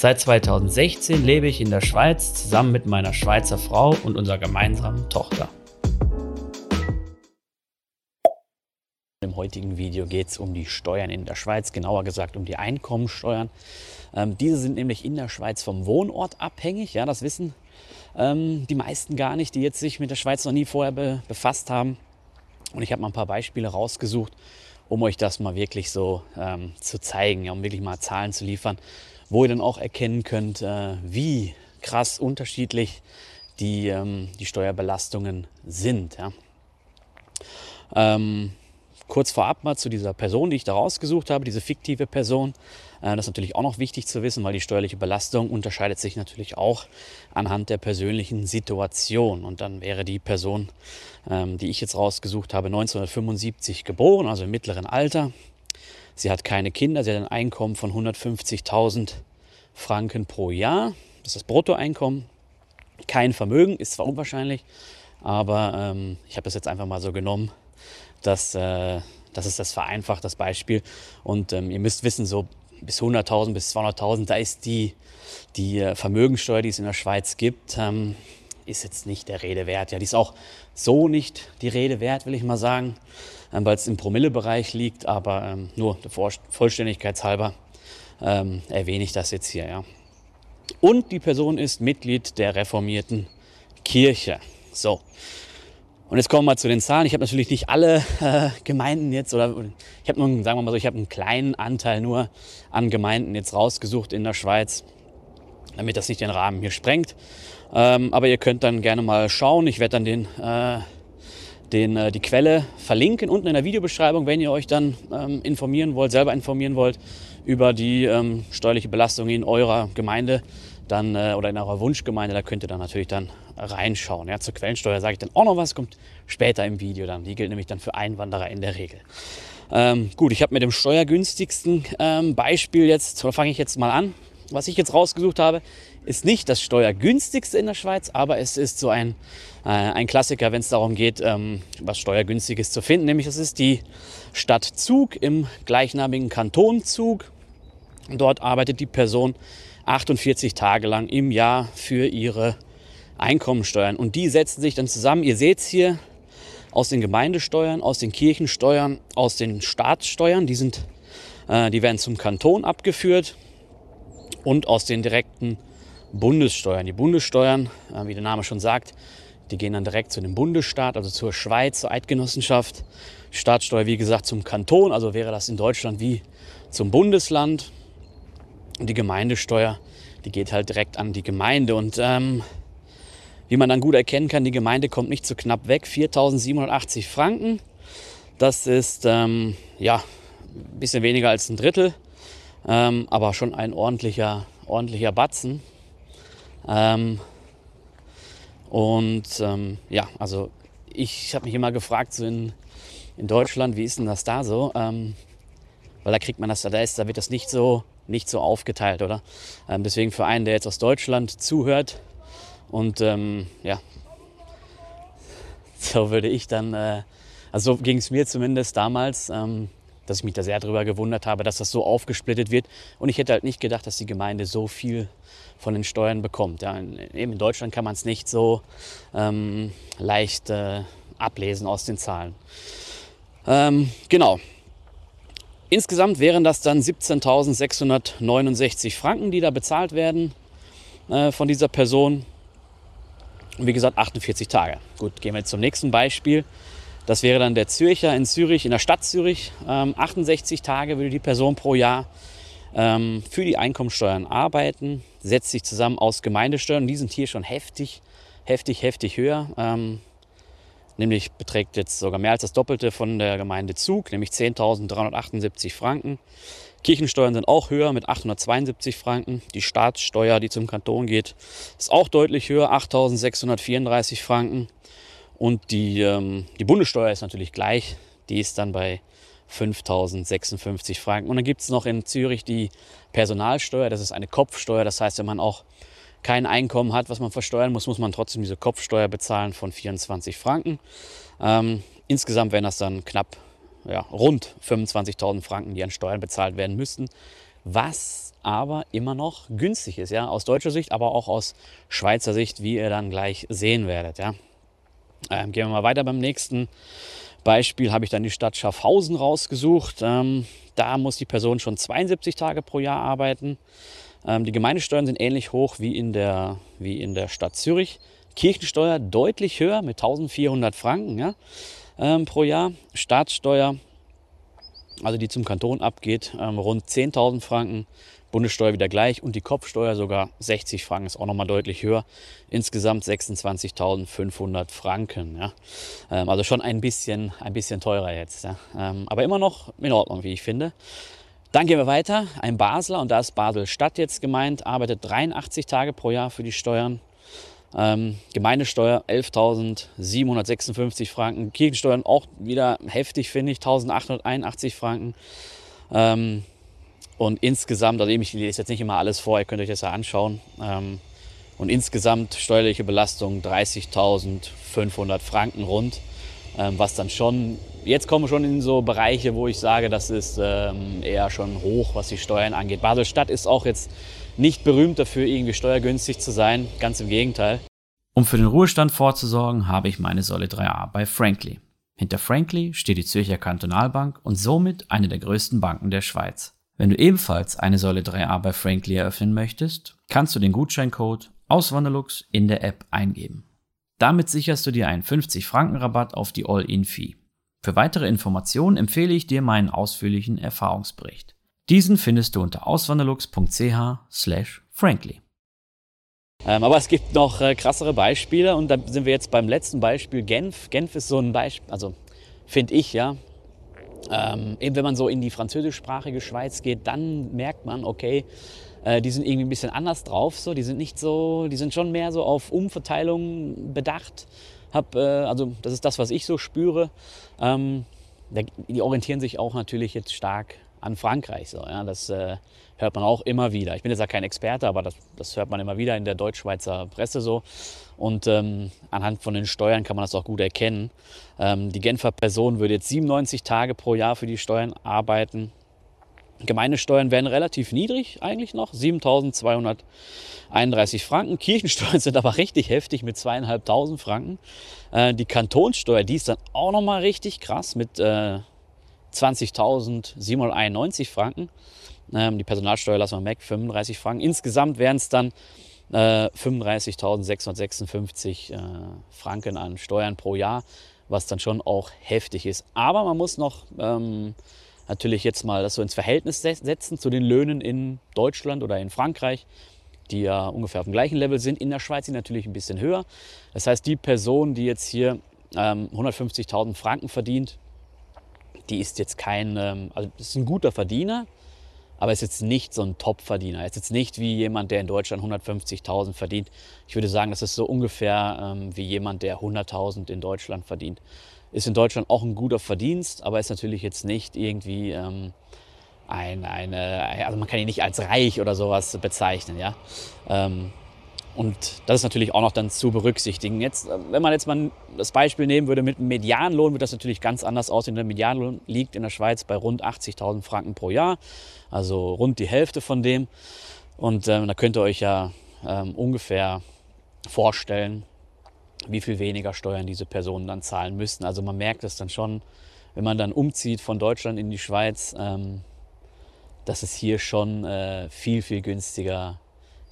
Seit 2016 lebe ich in der Schweiz zusammen mit meiner Schweizer Frau und unserer gemeinsamen Tochter. Im heutigen Video geht es um die Steuern in der Schweiz, genauer gesagt um die Einkommensteuern. Ähm, diese sind nämlich in der Schweiz vom Wohnort abhängig. Ja, das wissen ähm, die meisten gar nicht, die jetzt sich mit der Schweiz noch nie vorher be befasst haben. Und ich habe mal ein paar Beispiele rausgesucht, um euch das mal wirklich so ähm, zu zeigen, ja, um wirklich mal Zahlen zu liefern, wo ihr dann auch erkennen könnt, äh, wie krass unterschiedlich die, ähm, die Steuerbelastungen sind. Ja. Ähm, kurz vorab mal zu dieser Person, die ich da rausgesucht habe, diese fiktive Person. Äh, das ist natürlich auch noch wichtig zu wissen, weil die steuerliche Belastung unterscheidet sich natürlich auch anhand der persönlichen Situation. Und dann wäre die Person, ähm, die ich jetzt rausgesucht habe, 1975 geboren, also im mittleren Alter. Sie hat keine Kinder, sie hat ein Einkommen von 150.000 Franken pro Jahr. Das ist das Bruttoeinkommen. Kein Vermögen, ist zwar unwahrscheinlich, aber ähm, ich habe das jetzt einfach mal so genommen, dass, äh, das ist das vereinfacht, das Beispiel. Und ähm, ihr müsst wissen, so bis 100.000, bis 200.000, da ist die, die äh, Vermögensteuer, die es in der Schweiz gibt, ähm, ist jetzt nicht der Rede wert. Ja, die ist auch so nicht die Rede wert, will ich mal sagen, weil es im Promillebereich liegt. Aber ähm, nur Vollständigkeitshalber ähm, erwähne ich das jetzt hier. Ja. Und die Person ist Mitglied der reformierten Kirche. So, und jetzt kommen wir zu den Zahlen. Ich habe natürlich nicht alle äh, Gemeinden jetzt, oder ich habe nur, sagen wir mal so, ich habe einen kleinen Anteil nur an Gemeinden jetzt rausgesucht in der Schweiz, damit das nicht den Rahmen hier sprengt. Ähm, aber ihr könnt dann gerne mal schauen. Ich werde dann den, äh, den, äh, die Quelle verlinken unten in der Videobeschreibung, wenn ihr euch dann ähm, informieren wollt, selber informieren wollt über die ähm, steuerliche Belastung in eurer Gemeinde dann, äh, oder in eurer Wunschgemeinde. Da könnt ihr dann natürlich dann reinschauen. Ja, zur Quellensteuer sage ich dann auch noch was, kommt später im Video dann. Die gilt nämlich dann für Einwanderer in der Regel. Ähm, gut, ich habe mit dem steuergünstigsten ähm, Beispiel jetzt, fange ich jetzt mal an. Was ich jetzt rausgesucht habe, ist nicht das steuergünstigste in der Schweiz, aber es ist so ein, äh, ein Klassiker, wenn es darum geht, ähm, was steuergünstiges zu finden. Nämlich das ist die Stadt Zug im gleichnamigen Kanton Zug. Dort arbeitet die Person 48 Tage lang im Jahr für ihre Einkommensteuern. Und die setzen sich dann zusammen. Ihr seht es hier aus den Gemeindesteuern, aus den Kirchensteuern, aus den Staatssteuern. Die, sind, äh, die werden zum Kanton abgeführt und aus den direkten Bundessteuern. Die Bundessteuern, äh, wie der Name schon sagt, die gehen dann direkt zu dem Bundesstaat, also zur Schweiz, zur Eidgenossenschaft. Staatssteuer, wie gesagt, zum Kanton, also wäre das in Deutschland wie zum Bundesland. Und die Gemeindesteuer, die geht halt direkt an die Gemeinde. Und ähm, wie man dann gut erkennen kann, die Gemeinde kommt nicht zu knapp weg. 4.780 Franken. Das ist ähm, ja ein bisschen weniger als ein Drittel, ähm, aber schon ein ordentlicher, ordentlicher Batzen. Ähm, und ähm, ja, also ich habe mich immer gefragt, so in, in Deutschland, wie ist denn das da so? Ähm, weil da kriegt man das, da ist, da wird das nicht so, nicht so aufgeteilt, oder? Ähm, deswegen für einen, der jetzt aus Deutschland zuhört, und ähm, ja, so würde ich dann, äh, also so ging es mir zumindest damals, ähm, dass ich mich da sehr darüber gewundert habe, dass das so aufgesplittet wird. Und ich hätte halt nicht gedacht, dass die Gemeinde so viel von den Steuern bekommt. Ja, eben in Deutschland kann man es nicht so ähm, leicht äh, ablesen aus den Zahlen. Ähm, genau. Insgesamt wären das dann 17.669 Franken, die da bezahlt werden äh, von dieser Person. Wie gesagt, 48 Tage. Gut, gehen wir jetzt zum nächsten Beispiel. Das wäre dann der Zürcher in Zürich, in der Stadt Zürich. Ähm, 68 Tage würde die Person pro Jahr ähm, für die Einkommensteuern arbeiten, setzt sich zusammen aus Gemeindesteuern. Die sind hier schon heftig, heftig, heftig höher. Ähm, nämlich beträgt jetzt sogar mehr als das Doppelte von der Gemeinde Zug, nämlich 10.378 Franken. Kirchensteuern sind auch höher mit 872 Franken. Die Staatssteuer, die zum Kanton geht, ist auch deutlich höher, 8634 Franken. Und die, ähm, die Bundessteuer ist natürlich gleich. Die ist dann bei 5056 Franken. Und dann gibt es noch in Zürich die Personalsteuer. Das ist eine Kopfsteuer. Das heißt, wenn man auch kein Einkommen hat, was man versteuern muss, muss man trotzdem diese Kopfsteuer bezahlen von 24 Franken. Ähm, insgesamt wären das dann knapp ja, rund 25.000 Franken, die an Steuern bezahlt werden müssten, was aber immer noch günstig ist, ja, aus deutscher Sicht, aber auch aus Schweizer Sicht, wie ihr dann gleich sehen werdet, ja. Ähm, gehen wir mal weiter beim nächsten Beispiel habe ich dann die Stadt Schaffhausen rausgesucht. Ähm, da muss die Person schon 72 Tage pro Jahr arbeiten. Ähm, die Gemeindesteuern sind ähnlich hoch wie in, der, wie in der Stadt Zürich. Kirchensteuer deutlich höher mit 1400 Franken ja, ähm, pro Jahr. Staatssteuer, also die zum Kanton abgeht, ähm, rund 10.000 Franken. Bundessteuer wieder gleich und die Kopfsteuer sogar 60 Franken, ist auch nochmal deutlich höher. Insgesamt 26.500 Franken. Ja. Ähm, also schon ein bisschen, ein bisschen teurer jetzt. Ja. Ähm, aber immer noch in Ordnung, wie ich finde. Dann gehen wir weiter. Ein Basler, und da ist Basel-Stadt jetzt gemeint, arbeitet 83 Tage pro Jahr für die Steuern. Ähm, Gemeindesteuer 11.756 Franken. Kirchensteuern auch wieder heftig, finde ich, 1.881 Franken. Ähm, und insgesamt, also ich lese jetzt nicht immer alles vor, ihr könnt euch das ja anschauen. Ähm, und insgesamt steuerliche Belastung 30.500 Franken rund, ähm, was dann schon, jetzt kommen wir schon in so Bereiche, wo ich sage, das ist ähm, eher schon hoch, was die Steuern angeht. Basel-Stadt ist auch jetzt nicht berühmt dafür, irgendwie steuergünstig zu sein, ganz im Gegenteil. Um für den Ruhestand vorzusorgen, habe ich meine Säule 3a bei Frankly. Hinter Frankly steht die Zürcher Kantonalbank und somit eine der größten Banken der Schweiz. Wenn du ebenfalls eine Säule 3a bei Frankly eröffnen möchtest, kannst du den Gutscheincode Auswanderlux in der App eingeben. Damit sicherst du dir einen 50 Franken Rabatt auf die All-In-Fee. Für weitere Informationen empfehle ich dir meinen ausführlichen Erfahrungsbericht. Diesen findest du unter auswanderlux.ch/frankly. Ähm, aber es gibt noch äh, krassere Beispiele und da sind wir jetzt beim letzten Beispiel Genf. Genf ist so ein Beispiel, also finde ich ja, ähm, eben wenn man so in die französischsprachige Schweiz geht, dann merkt man, okay, äh, die sind irgendwie ein bisschen anders drauf. So. Die sind nicht so, die sind schon mehr so auf Umverteilung bedacht. Hab, äh, also das ist das, was ich so spüre. Ähm, die orientieren sich auch natürlich jetzt stark an Frankreich. So, ja. Das äh, hört man auch immer wieder. Ich bin jetzt ja kein Experte, aber das, das hört man immer wieder in der deutsch-schweizer Presse so. Und ähm, anhand von den Steuern kann man das auch gut erkennen. Ähm, die Genfer Person würde jetzt 97 Tage pro Jahr für die Steuern arbeiten. Gemeindesteuern werden relativ niedrig eigentlich noch, 7.231 Franken. Kirchensteuern sind aber richtig heftig mit 2.500 Franken. Äh, die Kantonssteuer, die ist dann auch nochmal richtig krass mit äh, 20.791 Franken. Ähm, die Personalsteuer lassen wir weg, 35 Franken. Insgesamt wären es dann äh, 35.656 äh, Franken an Steuern pro Jahr, was dann schon auch heftig ist. Aber man muss noch ähm, natürlich jetzt mal das so ins Verhältnis setzen zu den Löhnen in Deutschland oder in Frankreich, die ja ungefähr auf dem gleichen Level sind. In der Schweiz sind natürlich ein bisschen höher. Das heißt, die Person, die jetzt hier ähm, 150.000 Franken verdient, die ist jetzt kein, ähm, also ist ein guter Verdiener, aber ist jetzt nicht so ein Top-Verdiener. Ist jetzt nicht wie jemand, der in Deutschland 150.000 verdient. Ich würde sagen, das ist so ungefähr ähm, wie jemand, der 100.000 in Deutschland verdient. Ist in Deutschland auch ein guter Verdienst, aber ist natürlich jetzt nicht irgendwie ähm, ein, eine, also man kann ihn nicht als reich oder sowas bezeichnen, ja. Ähm, und das ist natürlich auch noch dann zu berücksichtigen. Jetzt, äh, wenn man jetzt mal das Beispiel nehmen würde mit dem Medianlohn, wird das natürlich ganz anders aussehen. Der Medianlohn liegt in der Schweiz bei rund 80.000 Franken pro Jahr, also rund die Hälfte von dem. Und ähm, da könnt ihr euch ja ähm, ungefähr vorstellen, wie viel weniger Steuern diese Personen dann zahlen müssten. Also man merkt es dann schon, wenn man dann umzieht von Deutschland in die Schweiz, ähm, dass es hier schon äh, viel, viel günstiger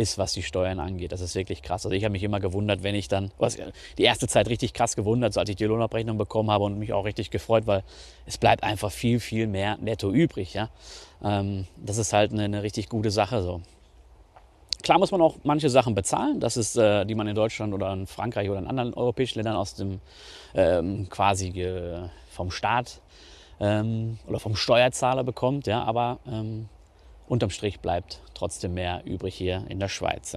ist was die Steuern angeht. Das ist wirklich krass. Also ich habe mich immer gewundert, wenn ich dann, was, die erste Zeit richtig krass gewundert, so als ich die Lohnabrechnung bekommen habe und mich auch richtig gefreut, weil es bleibt einfach viel, viel mehr netto übrig. Ja? Ähm, das ist halt eine, eine, richtig gute Sache so. Klar muss man auch manche Sachen bezahlen, das ist, äh, die man in Deutschland oder in Frankreich oder in anderen europäischen Ländern aus dem ähm, quasi äh, vom Staat ähm, oder vom Steuerzahler bekommt. Ja? Aber ähm, unterm Strich bleibt trotzdem mehr übrig hier in der Schweiz.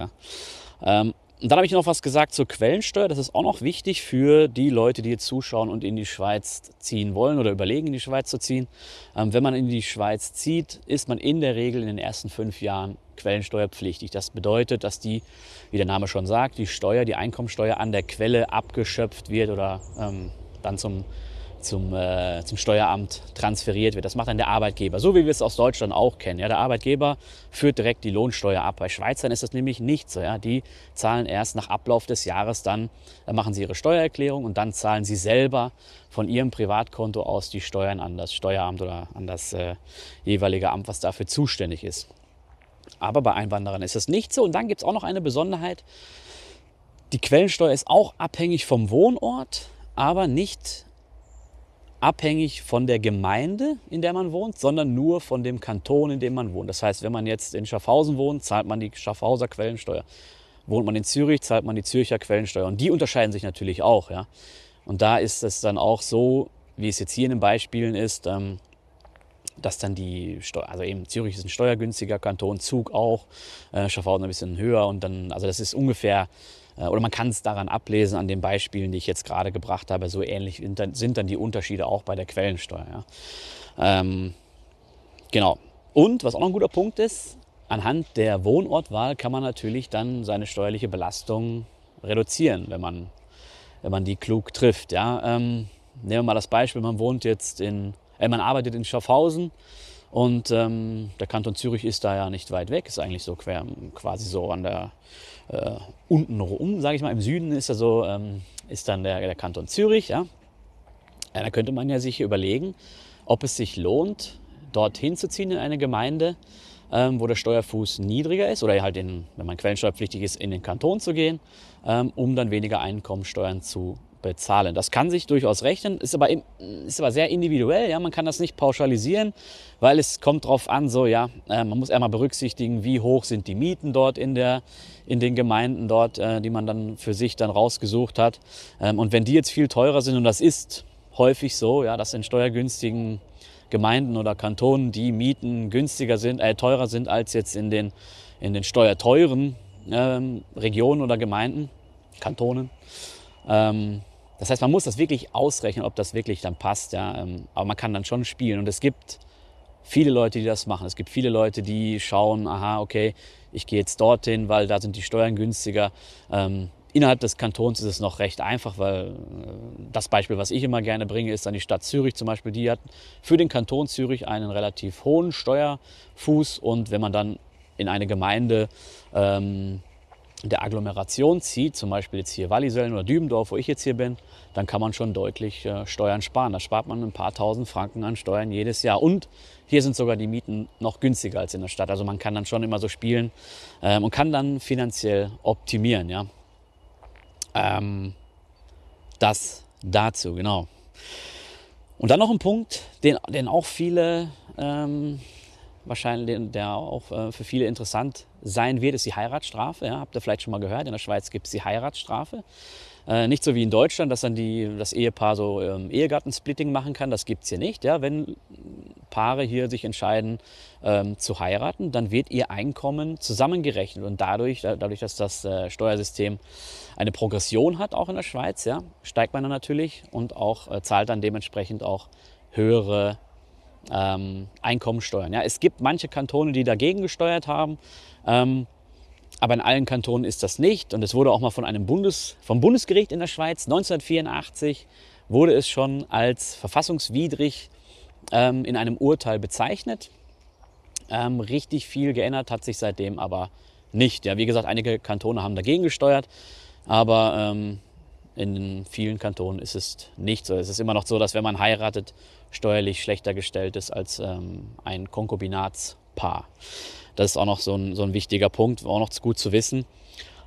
Ähm, und dann habe ich noch was gesagt zur Quellensteuer. Das ist auch noch wichtig für die Leute, die jetzt zuschauen und in die Schweiz ziehen wollen oder überlegen, in die Schweiz zu ziehen. Ähm, wenn man in die Schweiz zieht, ist man in der Regel in den ersten fünf Jahren quellensteuerpflichtig. Das bedeutet, dass die, wie der Name schon sagt, die Steuer, die Einkommensteuer an der Quelle abgeschöpft wird oder ähm, dann zum zum, äh, zum Steueramt transferiert wird. Das macht dann der Arbeitgeber, so wie wir es aus Deutschland auch kennen. Ja, der Arbeitgeber führt direkt die Lohnsteuer ab. Bei Schweizern ist das nämlich nicht so. Ja. Die zahlen erst nach Ablauf des Jahres, dann äh, machen sie ihre Steuererklärung und dann zahlen sie selber von ihrem Privatkonto aus die Steuern an das Steueramt oder an das äh, jeweilige Amt, was dafür zuständig ist. Aber bei Einwanderern ist es nicht so. Und dann gibt es auch noch eine Besonderheit. Die Quellensteuer ist auch abhängig vom Wohnort, aber nicht abhängig von der Gemeinde, in der man wohnt, sondern nur von dem Kanton, in dem man wohnt. Das heißt, wenn man jetzt in Schaffhausen wohnt, zahlt man die Schaffhauser Quellensteuer. Wohnt man in Zürich, zahlt man die Zürcher Quellensteuer. Und die unterscheiden sich natürlich auch. Ja? Und da ist es dann auch so, wie es jetzt hier in den Beispielen ist, ähm, dass dann die Steuer, also eben Zürich ist ein steuergünstiger Kanton, Zug auch, äh, Schaffhausen ein bisschen höher und dann, also das ist ungefähr äh, oder man kann es daran ablesen, an den Beispielen, die ich jetzt gerade gebracht habe. So ähnlich sind dann die Unterschiede auch bei der Quellensteuer. Ja. Ähm, genau. Und was auch noch ein guter Punkt ist, anhand der Wohnortwahl kann man natürlich dann seine steuerliche Belastung reduzieren, wenn man, wenn man die klug trifft. Ja. Ähm, nehmen wir mal das Beispiel, man wohnt jetzt in, äh, man arbeitet in Schaffhausen und ähm, der Kanton Zürich ist da ja nicht weit weg, ist eigentlich so quer, quasi so an der äh, unten rum, sage ich mal. Im Süden ist er so, ähm, ist dann der, der Kanton Zürich. Ja? ja? Da könnte man ja sich überlegen, ob es sich lohnt, dorthin zu ziehen in eine Gemeinde, ähm, wo der Steuerfuß niedriger ist oder halt, in, wenn man quellensteuerpflichtig ist, in den Kanton zu gehen, ähm, um dann weniger Einkommensteuern zu bezahlen. Das kann sich durchaus rechnen, ist aber, ist aber sehr individuell. Ja? Man kann das nicht pauschalisieren, weil es kommt darauf an, so, ja, äh, man muss einmal berücksichtigen, wie hoch sind die Mieten dort in, der, in den Gemeinden dort, äh, die man dann für sich dann rausgesucht hat. Ähm, und wenn die jetzt viel teurer sind, und das ist häufig so, ja, dass in steuergünstigen Gemeinden oder Kantonen die Mieten günstiger sind, äh, teurer sind als jetzt in den, in den steuerteuren ähm, Regionen oder Gemeinden, Kantonen. Ähm, das heißt, man muss das wirklich ausrechnen, ob das wirklich dann passt. Ja? Ähm, aber man kann dann schon spielen. Und es gibt viele Leute, die das machen. Es gibt viele Leute, die schauen, aha, okay, ich gehe jetzt dorthin, weil da sind die Steuern günstiger. Ähm, innerhalb des Kantons ist es noch recht einfach, weil äh, das Beispiel, was ich immer gerne bringe, ist dann die Stadt Zürich zum Beispiel. Die hat für den Kanton Zürich einen relativ hohen Steuerfuß und wenn man dann in eine Gemeinde ähm, der Agglomeration zieht, zum Beispiel jetzt hier Wallisellen oder Dübendorf, wo ich jetzt hier bin, dann kann man schon deutlich äh, Steuern sparen. Da spart man ein paar tausend Franken an Steuern jedes Jahr. Und hier sind sogar die Mieten noch günstiger als in der Stadt. Also man kann dann schon immer so spielen ähm, und kann dann finanziell optimieren. Ja? Ähm, das dazu, genau. Und dann noch ein Punkt, den, den auch viele ähm, wahrscheinlich, der auch äh, für viele interessant sein wird, ist die Heiratsstrafe. Ja, habt ihr vielleicht schon mal gehört, in der Schweiz gibt es die Heiratsstrafe. Äh, nicht so wie in Deutschland, dass dann die, das Ehepaar so ähm, Ehegattensplitting machen kann, das gibt es hier nicht. Ja? Wenn Paare hier sich entscheiden ähm, zu heiraten, dann wird ihr Einkommen zusammengerechnet und dadurch, dadurch dass das äh, Steuersystem eine Progression hat, auch in der Schweiz, ja, steigt man dann natürlich und auch äh, zahlt dann dementsprechend auch höhere ähm, Einkommensteuern. Ja, es gibt manche Kantone, die dagegen gesteuert haben, ähm, aber in allen Kantonen ist das nicht. Und es wurde auch mal von einem Bundes, vom Bundesgericht in der Schweiz 1984 wurde es schon als verfassungswidrig ähm, in einem Urteil bezeichnet. Ähm, richtig viel geändert hat sich seitdem aber nicht. Ja, wie gesagt, einige Kantone haben dagegen gesteuert, aber ähm, in vielen Kantonen ist es nicht so. Es ist immer noch so, dass wenn man heiratet, steuerlich schlechter gestellt ist als ähm, ein Konkubinatspaar. Das ist auch noch so ein, so ein wichtiger Punkt, auch noch gut zu wissen.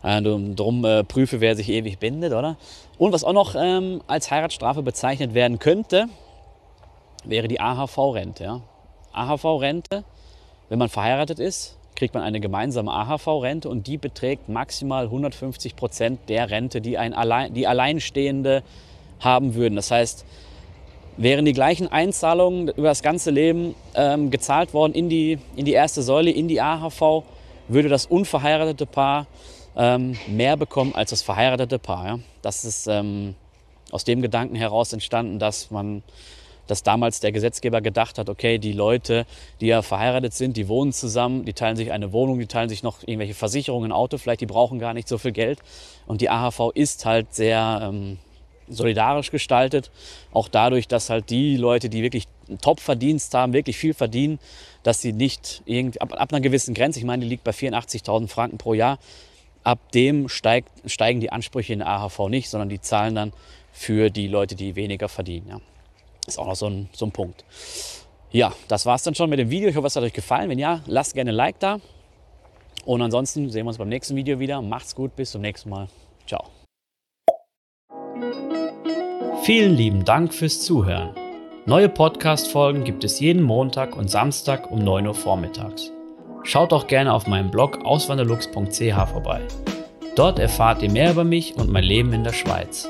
Äh, drum äh, prüfe, wer sich ewig bindet, oder? Und was auch noch ähm, als Heiratsstrafe bezeichnet werden könnte, wäre die AHV-Rente. Ja? AHV-Rente, wenn man verheiratet ist, kriegt man eine gemeinsame AHV-Rente und die beträgt maximal 150 Prozent der Rente, die, ein Allein, die Alleinstehende haben würden. Das heißt, wären die gleichen Einzahlungen über das ganze Leben ähm, gezahlt worden in die, in die erste Säule, in die AHV, würde das unverheiratete Paar ähm, mehr bekommen als das verheiratete Paar. Ja? Das ist ähm, aus dem Gedanken heraus entstanden, dass man dass damals der Gesetzgeber gedacht hat, okay, die Leute, die ja verheiratet sind, die wohnen zusammen, die teilen sich eine Wohnung, die teilen sich noch irgendwelche Versicherungen, ein Auto, vielleicht die brauchen gar nicht so viel Geld. Und die AHV ist halt sehr ähm, solidarisch gestaltet. Auch dadurch, dass halt die Leute, die wirklich einen Top-Verdienst haben, wirklich viel verdienen, dass sie nicht irgendwie, ab, ab einer gewissen Grenze, ich meine, die liegt bei 84.000 Franken pro Jahr, ab dem steigt, steigen die Ansprüche in der AHV nicht, sondern die zahlen dann für die Leute, die weniger verdienen. Ja. Ist auch noch so ein, so ein Punkt. Ja, das war es dann schon mit dem Video. Ich hoffe, es hat euch gefallen. Wenn ja, lasst gerne ein Like da. Und ansonsten sehen wir uns beim nächsten Video wieder. Macht's gut, bis zum nächsten Mal. Ciao. Vielen lieben Dank fürs Zuhören. Neue Podcast-Folgen gibt es jeden Montag und Samstag um 9 Uhr vormittags. Schaut auch gerne auf meinem Blog auswanderlux.ch vorbei. Dort erfahrt ihr mehr über mich und mein Leben in der Schweiz.